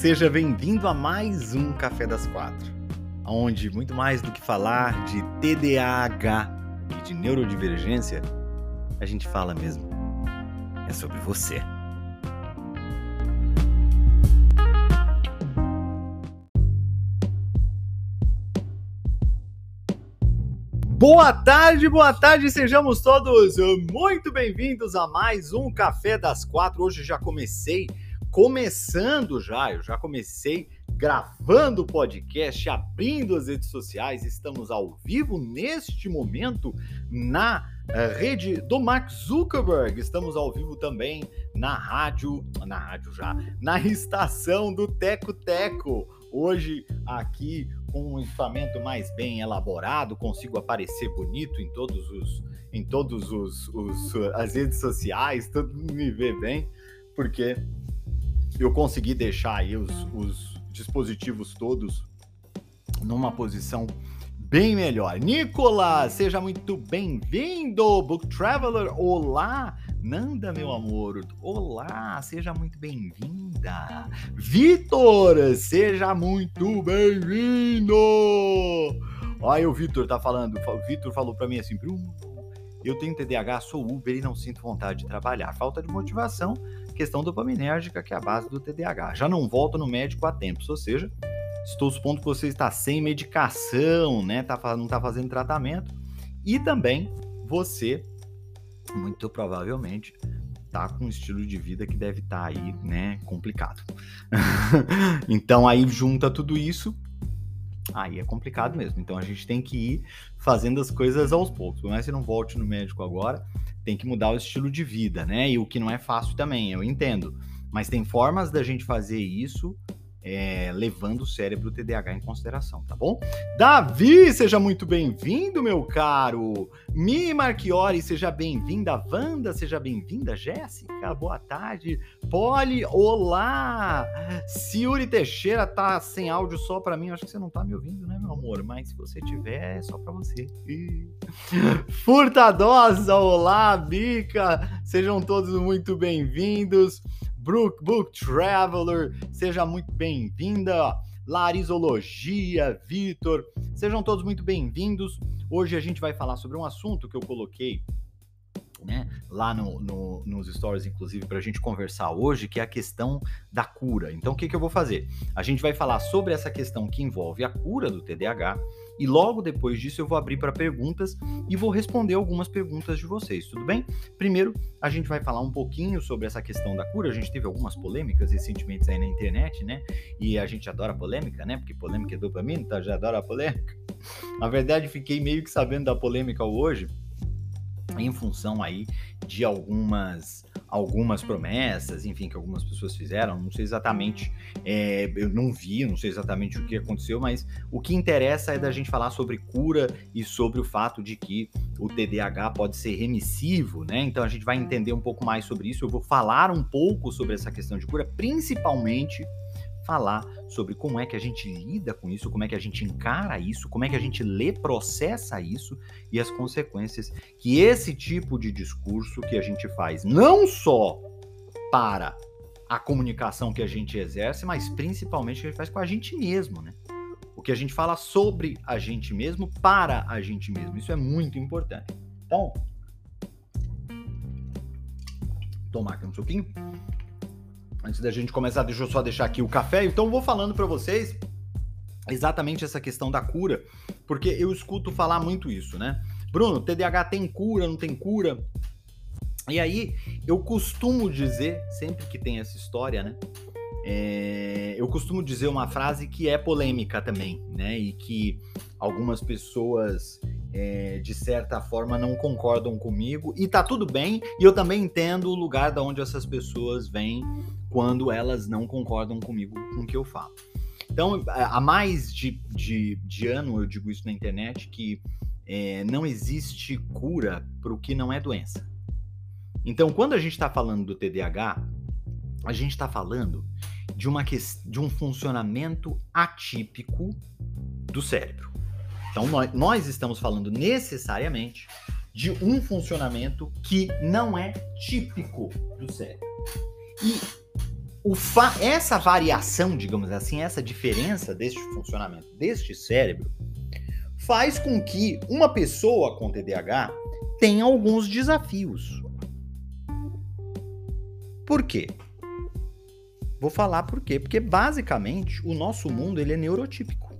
Seja bem-vindo a mais um Café das Quatro, onde muito mais do que falar de TDAH e de neurodivergência, a gente fala mesmo é sobre você. Boa tarde, boa tarde, sejamos todos muito bem-vindos a mais um Café das Quatro. Hoje já comecei, começando já, eu já comecei gravando o podcast, abrindo as redes sociais, estamos ao vivo neste momento na uh, rede do Mark Zuckerberg, estamos ao vivo também na rádio, na rádio já, na estação do Teco Teco. Hoje aqui com um equipamento mais bem elaborado, consigo aparecer bonito em todos os em todos os, os as redes sociais, todo mundo me vê bem, porque eu consegui deixar aí os, os dispositivos todos numa posição bem melhor. Nicolas, seja muito bem-vindo, Book Traveler. Olá, Nanda, meu amor. Olá, seja muito bem-vinda. Vitor, seja muito bem-vindo. Olha, o Vitor tá falando. O Vitor falou para mim assim, Bruno, eu tenho TDAH, sou Uber e não sinto vontade de trabalhar. Falta de motivação, questão dopaminérgica, que é a base do TDAH. Já não volto no médico há tempos, ou seja, estou supondo que você está sem medicação, né? Tá, não está fazendo tratamento. E também você muito provavelmente tá com um estilo de vida que deve estar tá aí, né, complicado. então aí junta tudo isso, aí é complicado mesmo. Então a gente tem que ir fazendo as coisas aos poucos. Por mais que você não volte no médico agora, tem que mudar o estilo de vida, né? E o que não é fácil também, eu entendo. Mas tem formas da gente fazer isso é, levando o cérebro TDAH em consideração, tá bom? Davi, seja muito bem-vindo, meu caro. Mi Marchiori, seja bem-vinda. Wanda, seja bem-vinda. Jéssica, boa tarde. Poli, olá. Ciuri Teixeira tá sem áudio só para mim. Acho que você não tá me ouvindo, né, meu amor? Mas se você tiver, é só para você. Furtadosa, olá, Bica. Sejam todos muito bem-vindos. Brook Book Traveler, seja muito bem-vinda. Larisologia, Vitor, sejam todos muito bem-vindos. Hoje a gente vai falar sobre um assunto que eu coloquei né, lá no, no, nos stories, inclusive, para a gente conversar hoje, que é a questão da cura. Então, o que, que eu vou fazer? A gente vai falar sobre essa questão que envolve a cura do TDAH e logo depois disso eu vou abrir para perguntas e vou responder algumas perguntas de vocês, tudo bem? Primeiro, a gente vai falar um pouquinho sobre essa questão da cura. A gente teve algumas polêmicas recentemente aí na internet, né? E a gente adora polêmica, né? Porque polêmica é dopamina, tá? Já adora polêmica. Na verdade, fiquei meio que sabendo da polêmica hoje em função aí de algumas algumas promessas, enfim, que algumas pessoas fizeram. Não sei exatamente, é, eu não vi, não sei exatamente o que aconteceu, mas o que interessa é da gente falar sobre cura e sobre o fato de que o TDAH pode ser remissivo, né? Então a gente vai entender um pouco mais sobre isso. Eu vou falar um pouco sobre essa questão de cura, principalmente falar sobre como é que a gente lida com isso, como é que a gente encara isso, como é que a gente lê, processa isso e as consequências que esse tipo de discurso que a gente faz, não só para a comunicação que a gente exerce, mas principalmente que a gente faz com a gente mesmo, né? O que a gente fala sobre a gente mesmo para a gente mesmo. Isso é muito importante. Então, tomar aqui um suquinho. Antes da gente começar, deixa eu só deixar aqui o café. Então, vou falando para vocês exatamente essa questão da cura, porque eu escuto falar muito isso, né? Bruno, TDAH tem cura, não tem cura? E aí, eu costumo dizer, sempre que tem essa história, né? É, eu costumo dizer uma frase que é polêmica também, né? E que algumas pessoas é, de certa forma não concordam comigo e tá tudo bem. E eu também entendo o lugar da onde essas pessoas vêm quando elas não concordam comigo com o que eu falo. Então, há mais de, de, de ano eu digo isso na internet que é, não existe cura para o que não é doença. Então, quando a gente está falando do TDAH, a gente está falando de, uma de um funcionamento atípico do cérebro. Então, nós, nós estamos falando necessariamente de um funcionamento que não é típico do cérebro. E essa variação, digamos assim, essa diferença deste funcionamento deste cérebro faz com que uma pessoa com TDAH tenha alguns desafios. Por quê? Vou falar por quê? Porque basicamente o nosso mundo ele é neurotípico.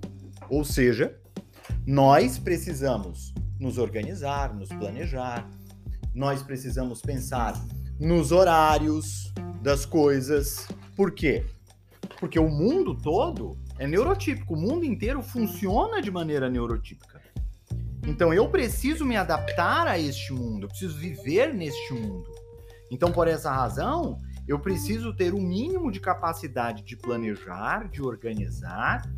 Ou seja, nós precisamos nos organizar, nos planejar, nós precisamos pensar nos horários das coisas. Por quê? Porque o mundo todo é neurotípico, o mundo inteiro funciona de maneira neurotípica. Então eu preciso me adaptar a este mundo, eu preciso viver neste mundo. Então, por essa razão, eu preciso ter o um mínimo de capacidade de planejar, de organizar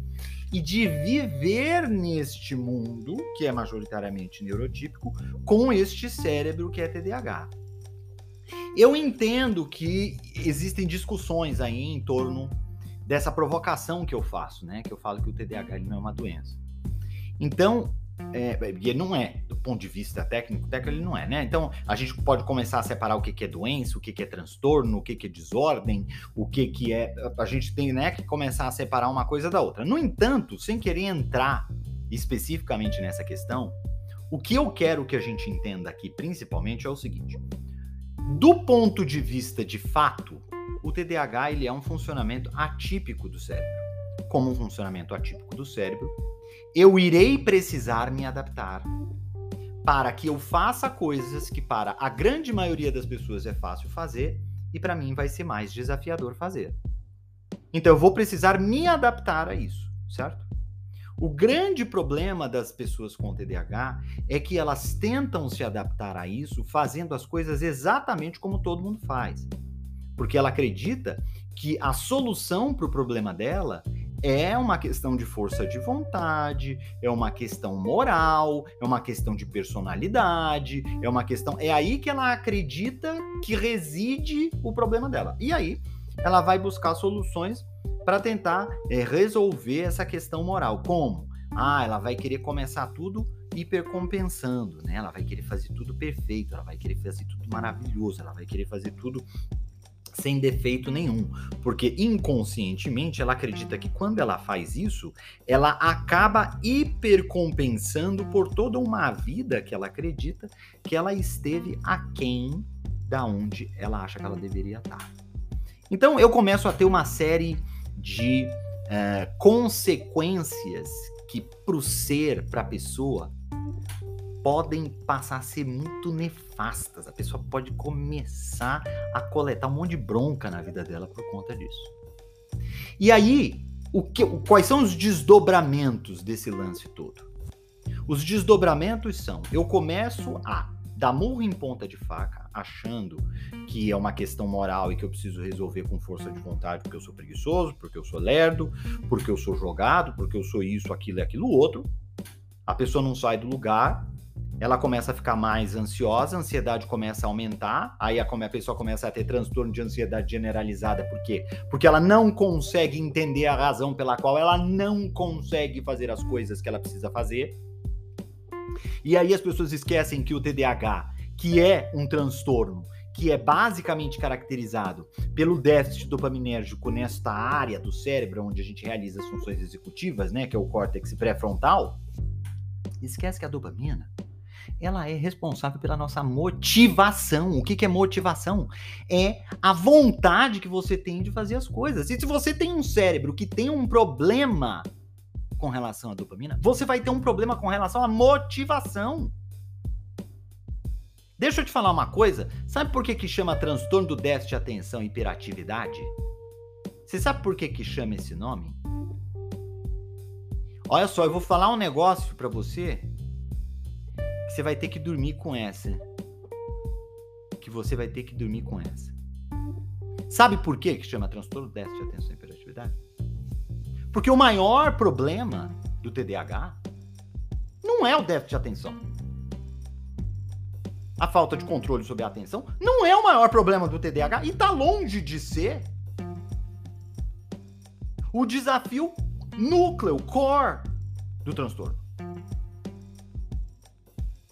e de viver neste mundo, que é majoritariamente neurotípico, com este cérebro que é TDAH. Eu entendo que existem discussões aí em torno dessa provocação que eu faço, né? Que eu falo que o TDAH não é uma doença. Então, é, e não é, do ponto de vista técnico, técnico ele não é, né? Então a gente pode começar a separar o que, que é doença, o que, que é transtorno, o que, que é desordem, o que, que é. A gente tem né, que começar a separar uma coisa da outra. No entanto, sem querer entrar especificamente nessa questão, o que eu quero que a gente entenda aqui principalmente é o seguinte: do ponto de vista de fato, o TDAH ele é um funcionamento atípico do cérebro. Como um funcionamento atípico do cérebro, eu irei precisar me adaptar para que eu faça coisas que para a grande maioria das pessoas é fácil fazer e para mim vai ser mais desafiador fazer. Então eu vou precisar me adaptar a isso, certo? O grande problema das pessoas com TDAH é que elas tentam se adaptar a isso fazendo as coisas exatamente como todo mundo faz. Porque ela acredita que a solução para o problema dela é uma questão de força de vontade, é uma questão moral, é uma questão de personalidade, é uma questão. É aí que ela acredita que reside o problema dela. E aí ela vai buscar soluções para tentar é, resolver essa questão moral. Como? Ah, ela vai querer começar tudo hipercompensando, né? Ela vai querer fazer tudo perfeito, ela vai querer fazer tudo maravilhoso, ela vai querer fazer tudo sem defeito nenhum, porque inconscientemente ela acredita que quando ela faz isso, ela acaba hipercompensando por toda uma vida que ela acredita que ela esteve aquém da onde ela acha que ela deveria estar. Então eu começo a ter uma série de uh, consequências que para o ser, para a pessoa, podem passar a ser muito nefastas. A pessoa pode começar a coletar um monte de bronca na vida dela por conta disso. E aí, o que, quais são os desdobramentos desse lance todo? Os desdobramentos são: eu começo a dar murro em ponta de faca, achando que é uma questão moral e que eu preciso resolver com força de vontade porque eu sou preguiçoso, porque eu sou lerdo, porque eu sou jogado, porque eu sou isso, aquilo e aquilo outro. A pessoa não sai do lugar, ela começa a ficar mais ansiosa, a ansiedade começa a aumentar, aí a, pessoa começa a ter transtorno de ansiedade generalizada, por quê? Porque ela não consegue entender a razão pela qual ela não consegue fazer as coisas que ela precisa fazer. E aí as pessoas esquecem que o TDAH, que é um transtorno, que é basicamente caracterizado pelo déficit dopaminérgico nesta área do cérebro onde a gente realiza as funções executivas, né, que é o córtex pré-frontal, esquece que a dopamina ela é responsável pela nossa motivação. O que, que é motivação? É a vontade que você tem de fazer as coisas. E se você tem um cérebro que tem um problema com relação à dopamina, você vai ter um problema com relação à motivação. Deixa eu te falar uma coisa. Sabe por que, que chama transtorno do déficit de atenção e hiperatividade? Você sabe por que, que chama esse nome? Olha só, eu vou falar um negócio para você você vai ter que dormir com essa. Que você vai ter que dormir com essa. Sabe por quê que chama transtorno déficit de atenção e hiperatividade? Porque o maior problema do TDAH não é o déficit de atenção. A falta de controle sobre a atenção não é o maior problema do TDAH e está longe de ser o desafio núcleo, core do transtorno.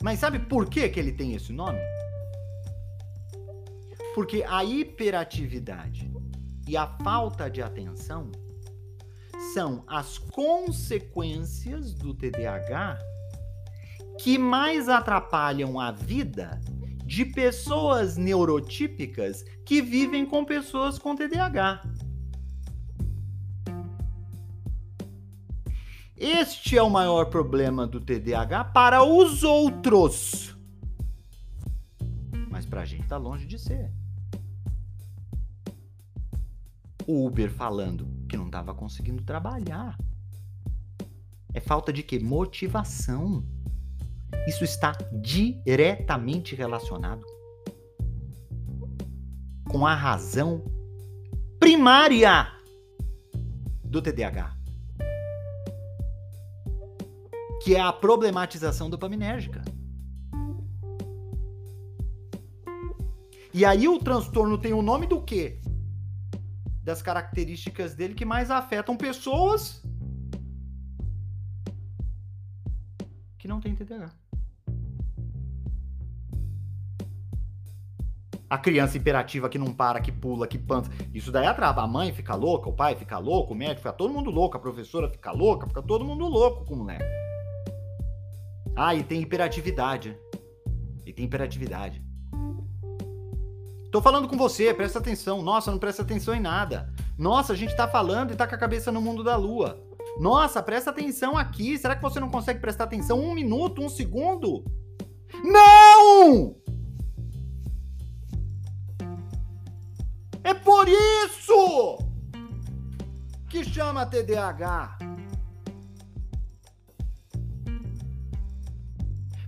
Mas sabe por que, que ele tem esse nome? Porque a hiperatividade e a falta de atenção são as consequências do TDAH que mais atrapalham a vida de pessoas neurotípicas que vivem com pessoas com TDAH. Este é o maior problema do TDAH para os outros. Mas para a gente tá longe de ser. O Uber falando que não estava conseguindo trabalhar. É falta de quê? Motivação. Isso está diretamente relacionado com a razão primária do TDAH, que é a problematização dopaminérgica. E aí o transtorno tem o nome do quê? Das características dele que mais afetam pessoas que não têm TDAH. A criança imperativa que não para, que pula, que panta. Isso daí atrapa. A mãe fica louca, o pai fica louco, o médico fica todo mundo louco, a professora fica louca, fica todo mundo louco com o moleque. Ah, e tem hiperatividade. E tem hiperatividade. Tô falando com você, presta atenção. Nossa, não presta atenção em nada. Nossa, a gente tá falando e tá com a cabeça no mundo da lua. Nossa, presta atenção aqui. Será que você não consegue prestar atenção um minuto, um segundo? Não! É por isso que chama TDAH.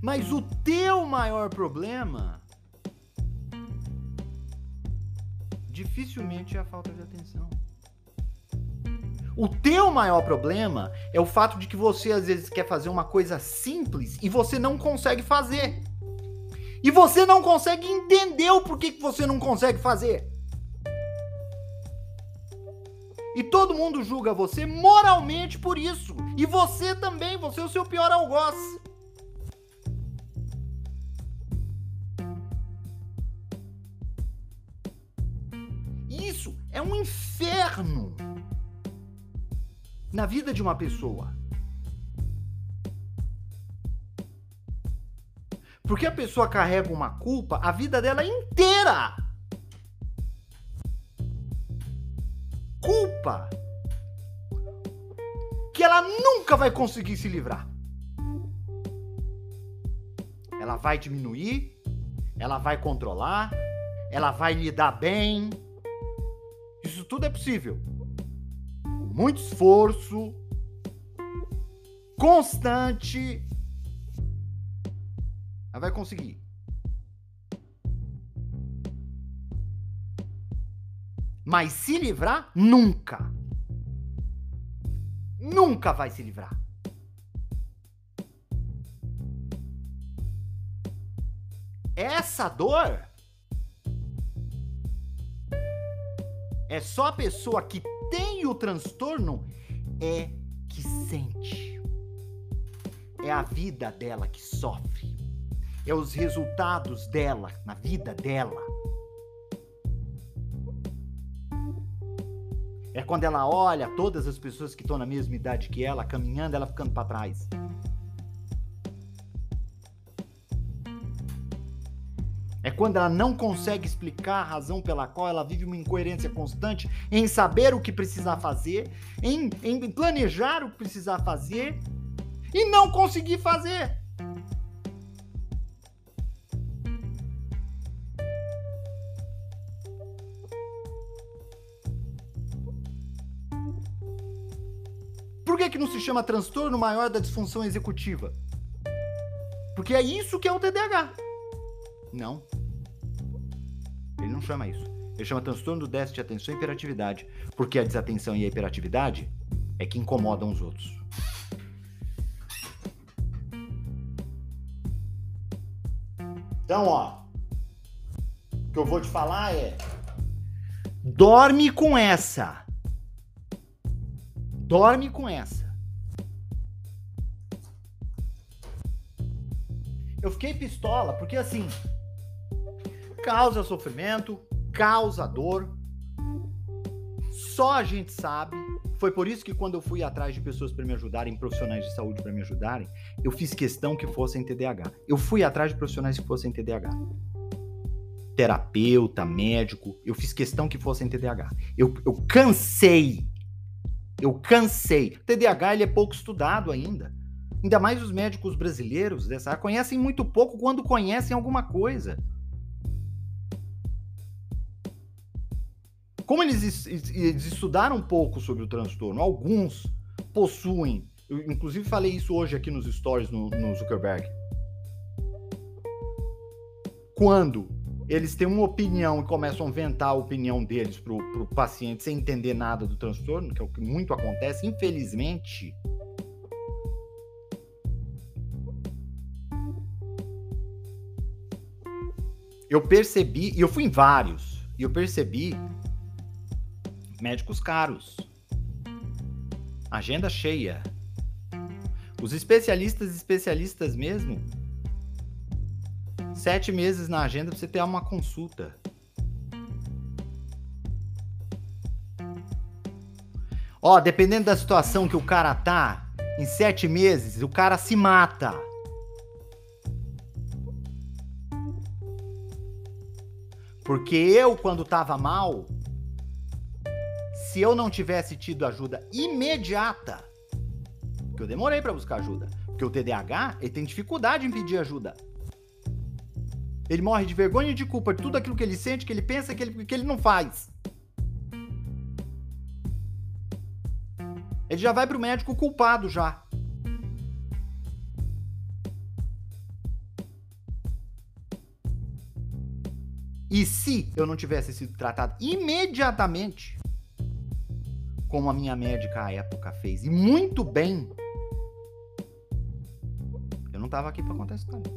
Mas o teu maior problema dificilmente é a falta de atenção. O teu maior problema é o fato de que você às vezes quer fazer uma coisa simples e você não consegue fazer. E você não consegue entender o porquê que você não consegue fazer. E todo mundo julga você moralmente por isso. E você também, você é o seu pior algoz. É um inferno na vida de uma pessoa. Porque a pessoa carrega uma culpa a vida dela inteira. culpa que ela nunca vai conseguir se livrar. Ela vai diminuir, ela vai controlar, ela vai lidar bem. Isso tudo é possível. Muito esforço, constante, ela vai conseguir. Mas se livrar, nunca. Nunca vai se livrar. Essa dor é só a pessoa que tem o transtorno é que sente. É a vida dela que sofre. É os resultados dela na vida dela. É quando ela olha todas as pessoas que estão na mesma idade que ela, caminhando, ela ficando para trás. Quando ela não consegue explicar a razão pela qual ela vive uma incoerência constante em saber o que precisar fazer, em, em planejar o que precisar fazer e não conseguir fazer. que não se chama transtorno maior da disfunção executiva? Porque é isso que é o TDAH. Não. Ele não chama isso. Ele chama transtorno do déficit de atenção e hiperatividade. Porque a desatenção e a hiperatividade é que incomodam os outros. Então, ó. O que eu vou te falar é. Dorme com essa. Dorme com essa. Eu fiquei pistola, porque assim, causa sofrimento, causa dor, Só a gente sabe. Foi por isso que quando eu fui atrás de pessoas para me ajudarem, profissionais de saúde para me ajudarem, eu fiz questão que fossem TDAH. Eu fui atrás de profissionais que fossem TDAH. Terapeuta, médico, eu fiz questão que fossem TDAH. Eu, eu cansei. Eu cansei. TDAH ele é pouco estudado ainda. Ainda mais os médicos brasileiros dessa área conhecem muito pouco quando conhecem alguma coisa. Como eles, eles estudaram um pouco sobre o transtorno, alguns possuem. Eu, inclusive, falei isso hoje aqui nos stories no, no Zuckerberg. Quando eles têm uma opinião e começam a inventar a opinião deles para o paciente sem entender nada do transtorno, que é o que muito acontece, infelizmente. Eu percebi, e eu fui em vários, e eu percebi médicos caros, agenda cheia. Os especialistas, especialistas mesmo, sete meses na agenda para você ter uma consulta. Ó, dependendo da situação que o cara tá, em sete meses, o cara se mata. Porque eu, quando tava mal, se eu não tivesse tido ajuda imediata, que eu demorei para buscar ajuda, porque o TDAH ele tem dificuldade em pedir ajuda. Ele morre de vergonha e de culpa de tudo aquilo que ele sente, que ele pensa, que ele, que ele não faz. Ele já vai pro médico culpado já. E se eu não tivesse sido tratado imediatamente, como a minha médica à época fez, e muito bem, eu não estava aqui para contar a história.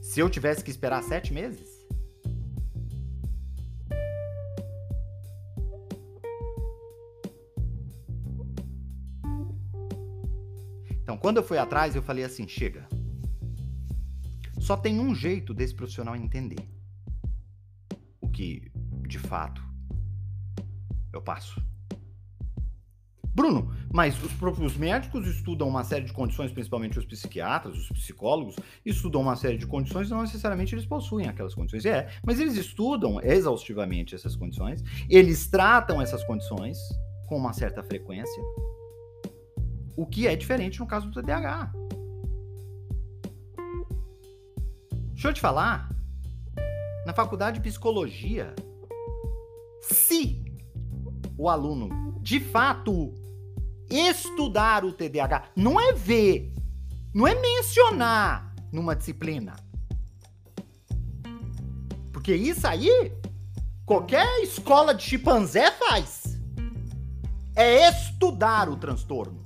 Se eu tivesse que esperar sete meses, Então, quando eu fui atrás, eu falei assim: chega. Só tem um jeito desse profissional entender o que, de fato, eu passo. Bruno, mas os, os médicos estudam uma série de condições, principalmente os psiquiatras, os psicólogos, estudam uma série de condições, não necessariamente eles possuem aquelas condições. É, mas eles estudam exaustivamente essas condições, eles tratam essas condições com uma certa frequência, o que é diferente no caso do TDAH. Deixa eu te falar, na faculdade de psicologia, se o aluno de fato estudar o TDAH. Não é ver, não é mencionar numa disciplina. Porque isso aí, qualquer escola de chimpanzé faz. É estudar o transtorno.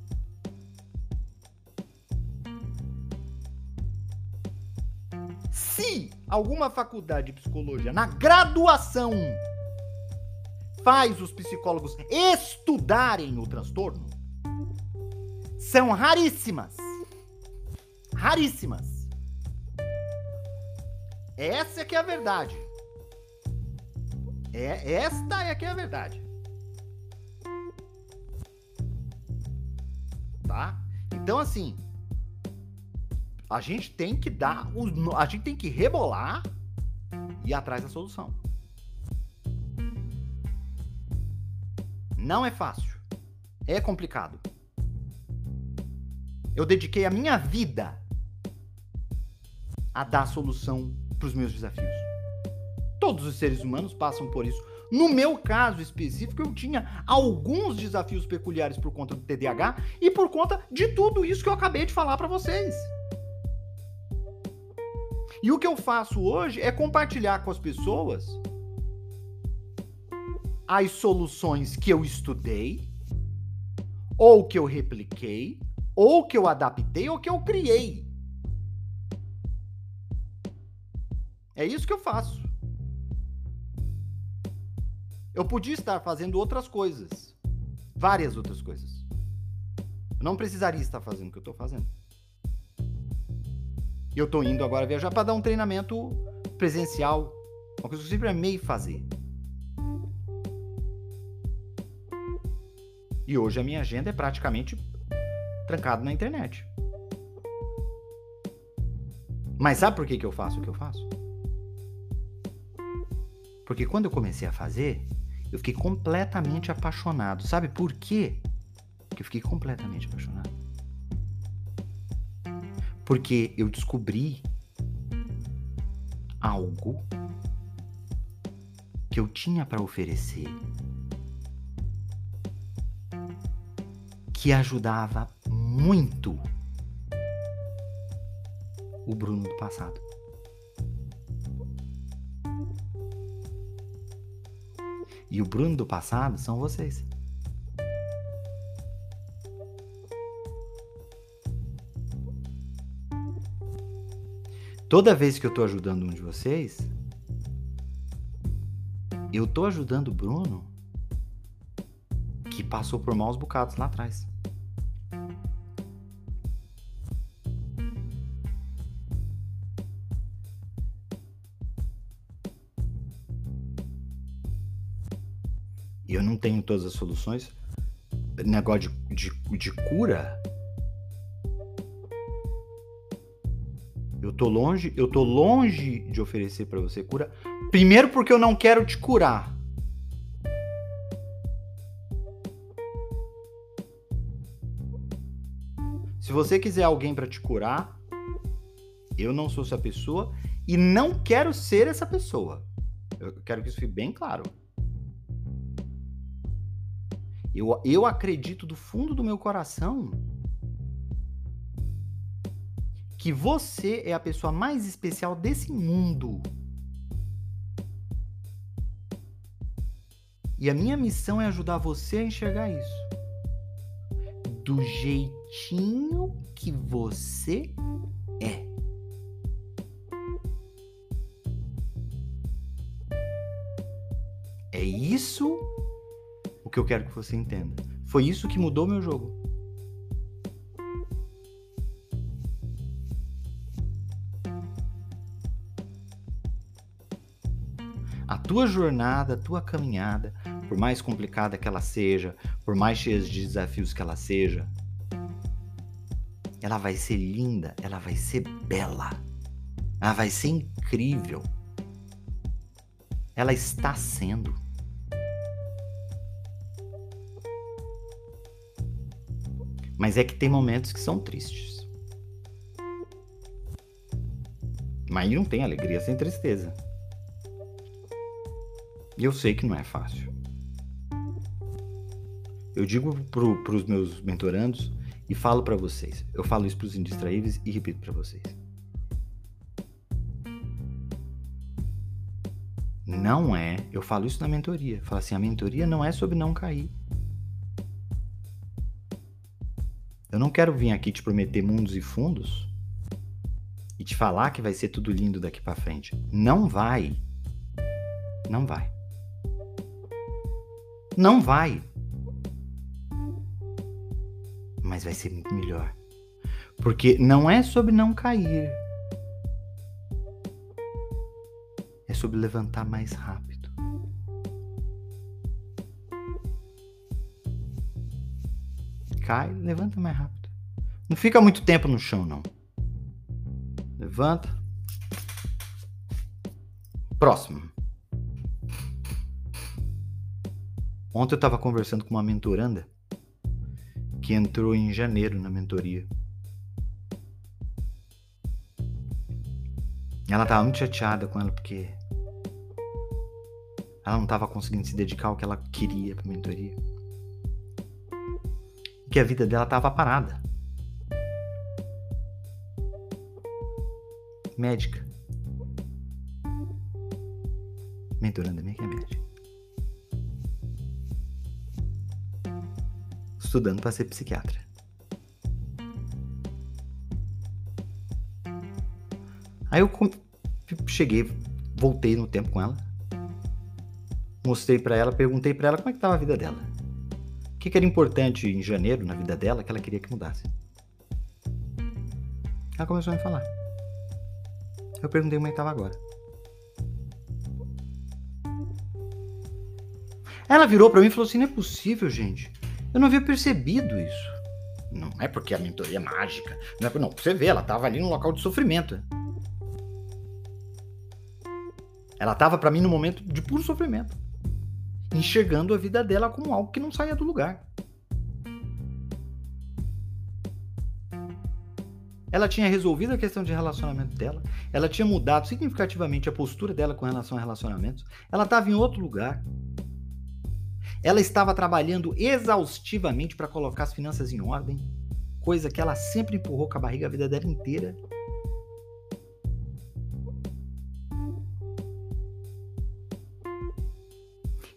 Se alguma faculdade de psicologia, na graduação, faz os psicólogos estudarem o transtorno, são raríssimas. Raríssimas. Essa é que é a verdade. É, esta é que é a verdade. Tá? Então, assim, a gente tem que dar, a gente tem que rebolar e ir atrás da solução. Não é fácil. É complicado. Eu dediquei a minha vida a dar solução para os meus desafios. Todos os seres humanos passam por isso. No meu caso específico, eu tinha alguns desafios peculiares por conta do TDAH e por conta de tudo isso que eu acabei de falar para vocês. E o que eu faço hoje é compartilhar com as pessoas as soluções que eu estudei, ou que eu repliquei, ou que eu adaptei ou que eu criei. É isso que eu faço. Eu podia estar fazendo outras coisas. Várias outras coisas. Eu não precisaria estar fazendo o que eu estou fazendo. E eu estou indo agora viajar para dar um treinamento presencial. Uma coisa que eu sempre amei fazer. E hoje a minha agenda é praticamente trancada na internet. Mas sabe por que, que eu faço o que eu faço? Porque quando eu comecei a fazer, eu fiquei completamente apaixonado. Sabe por quê? Que eu fiquei completamente apaixonado. Porque eu descobri algo que eu tinha para oferecer que ajudava muito o Bruno do passado. E o Bruno do passado são vocês. Toda vez que eu estou ajudando um de vocês, eu estou ajudando o Bruno que passou por maus bocados lá atrás. Eu não tenho todas as soluções. Negócio de, de, de cura. Eu tô longe, eu tô longe de oferecer para você cura. Primeiro porque eu não quero te curar. Se você quiser alguém para te curar, eu não sou essa pessoa e não quero ser essa pessoa. Eu quero que isso fique bem claro. Eu, eu acredito do fundo do meu coração que você é a pessoa mais especial desse mundo. E a minha missão é ajudar você a enxergar isso. Do jeitinho que você é. É isso que eu quero que você entenda. Foi isso que mudou meu jogo. A tua jornada, a tua caminhada, por mais complicada que ela seja, por mais cheia de desafios que ela seja, ela vai ser linda, ela vai ser bela, ela vai ser incrível. Ela está sendo. Mas é que tem momentos que são tristes. Mas não tem alegria sem tristeza. E eu sei que não é fácil. Eu digo para os meus mentorandos e falo para vocês. Eu falo isso para os indistraíveis e repito para vocês. Não é, eu falo isso na mentoria. Falo assim, a mentoria não é sobre não cair. Eu não quero vir aqui te prometer mundos e fundos e te falar que vai ser tudo lindo daqui para frente. Não vai. Não vai. Não vai. Mas vai ser muito melhor. Porque não é sobre não cair. É sobre levantar mais rápido. Cai, levanta mais rápido. Não fica muito tempo no chão, não. Levanta. Próximo. Ontem eu estava conversando com uma mentoranda que entrou em janeiro na mentoria. Ela estava muito chateada com ela porque ela não estava conseguindo se dedicar ao que ela queria para mentoria que a vida dela estava parada. Médica. Mentorando minha que é médica. Estudando para ser psiquiatra. Aí eu cheguei, voltei no tempo com ela. Mostrei para ela, perguntei para ela como é que tava a vida dela que, que era importante em janeiro na vida dela que ela queria que mudasse. Ela começou a me falar. Eu perguntei como é que estava agora. Ela virou para mim e falou assim: não é possível, gente. Eu não havia percebido isso. Não é porque a mentoria é mágica. Não, é, não você vê, ela estava ali no local de sofrimento. Ela estava para mim no momento de puro sofrimento, enxergando a vida dela como algo que não saía do lugar. Ela tinha resolvido a questão de relacionamento dela, ela tinha mudado significativamente a postura dela com relação a relacionamentos, ela estava em outro lugar. Ela estava trabalhando exaustivamente para colocar as finanças em ordem, coisa que ela sempre empurrou com a barriga a vida dela inteira.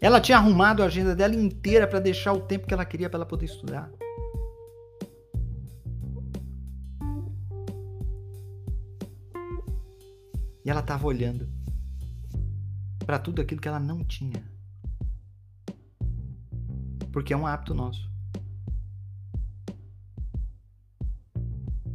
Ela tinha arrumado a agenda dela inteira para deixar o tempo que ela queria para ela poder estudar. E ela estava olhando para tudo aquilo que ela não tinha. Porque é um hábito nosso.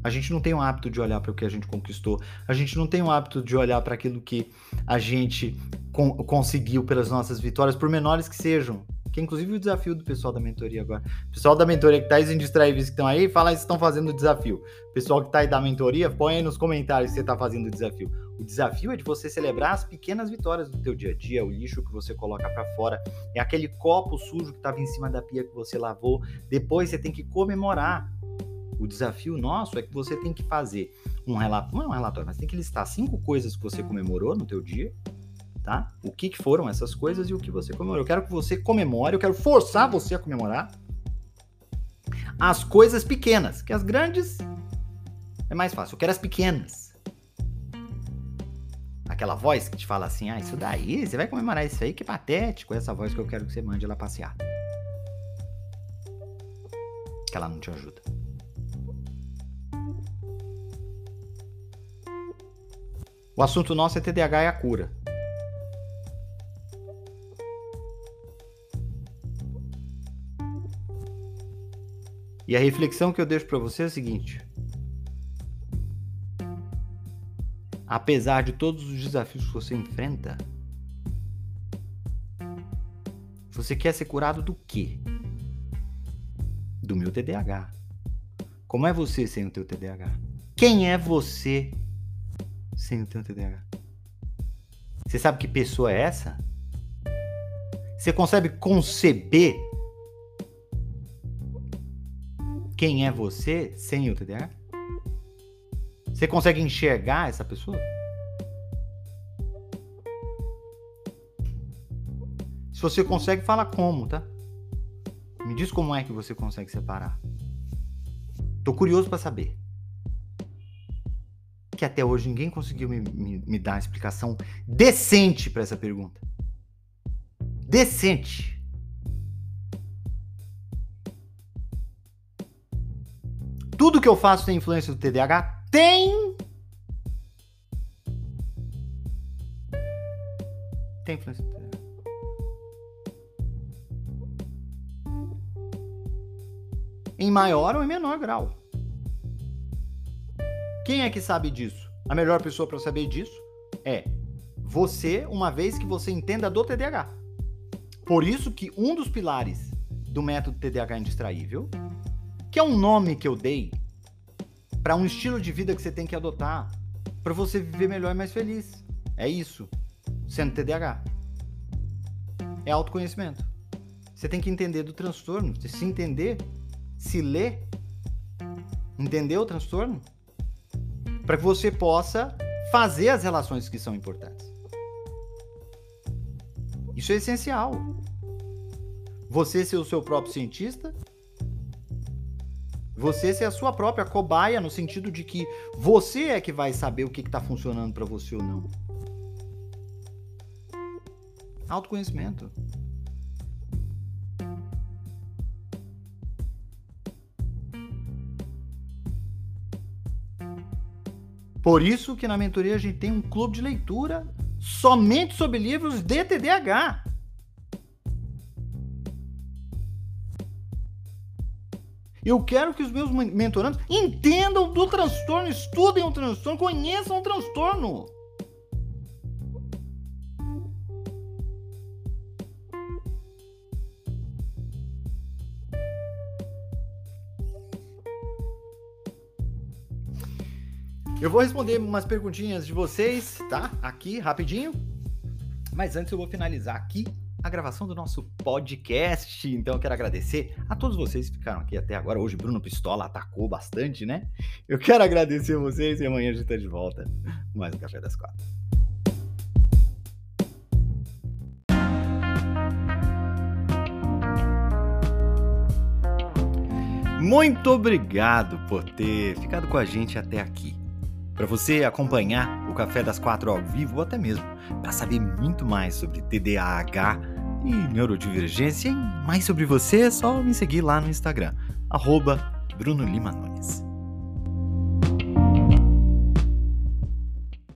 A gente não tem o hábito de olhar para o que a gente conquistou. A gente não tem o hábito de olhar para aquilo que a gente con conseguiu pelas nossas vitórias, por menores que sejam. Que é inclusive o desafio do pessoal da mentoria agora. pessoal da mentoria que tá aí, indistraíveis que estão aí, fala aí se estão fazendo o desafio. pessoal que tá aí da mentoria, põe aí nos comentários se você tá fazendo o desafio. O desafio é de você celebrar as pequenas vitórias do teu dia a dia, o lixo que você coloca para fora, é aquele copo sujo que estava em cima da pia que você lavou. Depois você tem que comemorar. O desafio nosso é que você tem que fazer um relatório, não é um relatório, mas tem que listar cinco coisas que você comemorou no teu dia, tá? O que, que foram essas coisas e o que você comemorou. Eu quero que você comemore, eu quero forçar você a comemorar as coisas pequenas, que as grandes é mais fácil. Eu quero as pequenas. Aquela voz que te fala assim: "Ah, isso daí, você vai comemorar isso aí, que patético". Essa voz que eu quero que você mande ela passear. Que ela não te ajuda. O assunto nosso é TDAH e a cura. E a reflexão que eu deixo para você é a seguinte: apesar de todos os desafios que você enfrenta, você quer ser curado do quê? Do meu TDAH. Como é você sem o teu TDAH? Quem é você sem o teu TDAH? Você sabe que pessoa é essa? Você consegue conceber quem é você sem o TDAH? Você consegue enxergar essa pessoa? Se você consegue, fala como, tá? Me diz como é que você consegue separar. Tô curioso para saber que até hoje ninguém conseguiu me, me, me dar uma explicação decente para essa pergunta. Decente. Tudo que eu faço tem influência do TDAH? Tem! Tem influência do TDAH. Em maior ou em menor grau. Quem é que sabe disso? A melhor pessoa para saber disso é você, uma vez que você entenda do TDAH. Por isso que um dos pilares do método TDAH indistraível, que é um nome que eu dei para um estilo de vida que você tem que adotar para você viver melhor e mais feliz. É isso, sendo TDAH. É autoconhecimento. Você tem que entender do transtorno, se entender, se ler, entender o transtorno, para que você possa fazer as relações que são importantes. Isso é essencial. Você ser o seu próprio cientista, você ser a sua própria cobaia, no sentido de que você é que vai saber o que está funcionando para você ou não. Autoconhecimento. Por isso que na mentoria a gente tem um clube de leitura somente sobre livros de TDAH. Eu quero que os meus mentorandos entendam do transtorno, estudem o transtorno, conheçam o transtorno. Eu vou responder umas perguntinhas de vocês, tá? Aqui, rapidinho. Mas antes eu vou finalizar aqui a gravação do nosso podcast. Então eu quero agradecer a todos vocês que ficaram aqui até agora. Hoje Bruno Pistola atacou bastante, né? Eu quero agradecer a vocês e amanhã a gente tá de volta. Mais um Café das Quatro. Muito obrigado por ter ficado com a gente até aqui. Para você acompanhar o Café das Quatro ao vivo, ou até mesmo para saber muito mais sobre TDAH e neurodivergência e mais sobre você, é só me seguir lá no Instagram, arroba Bruno Lima Nunes.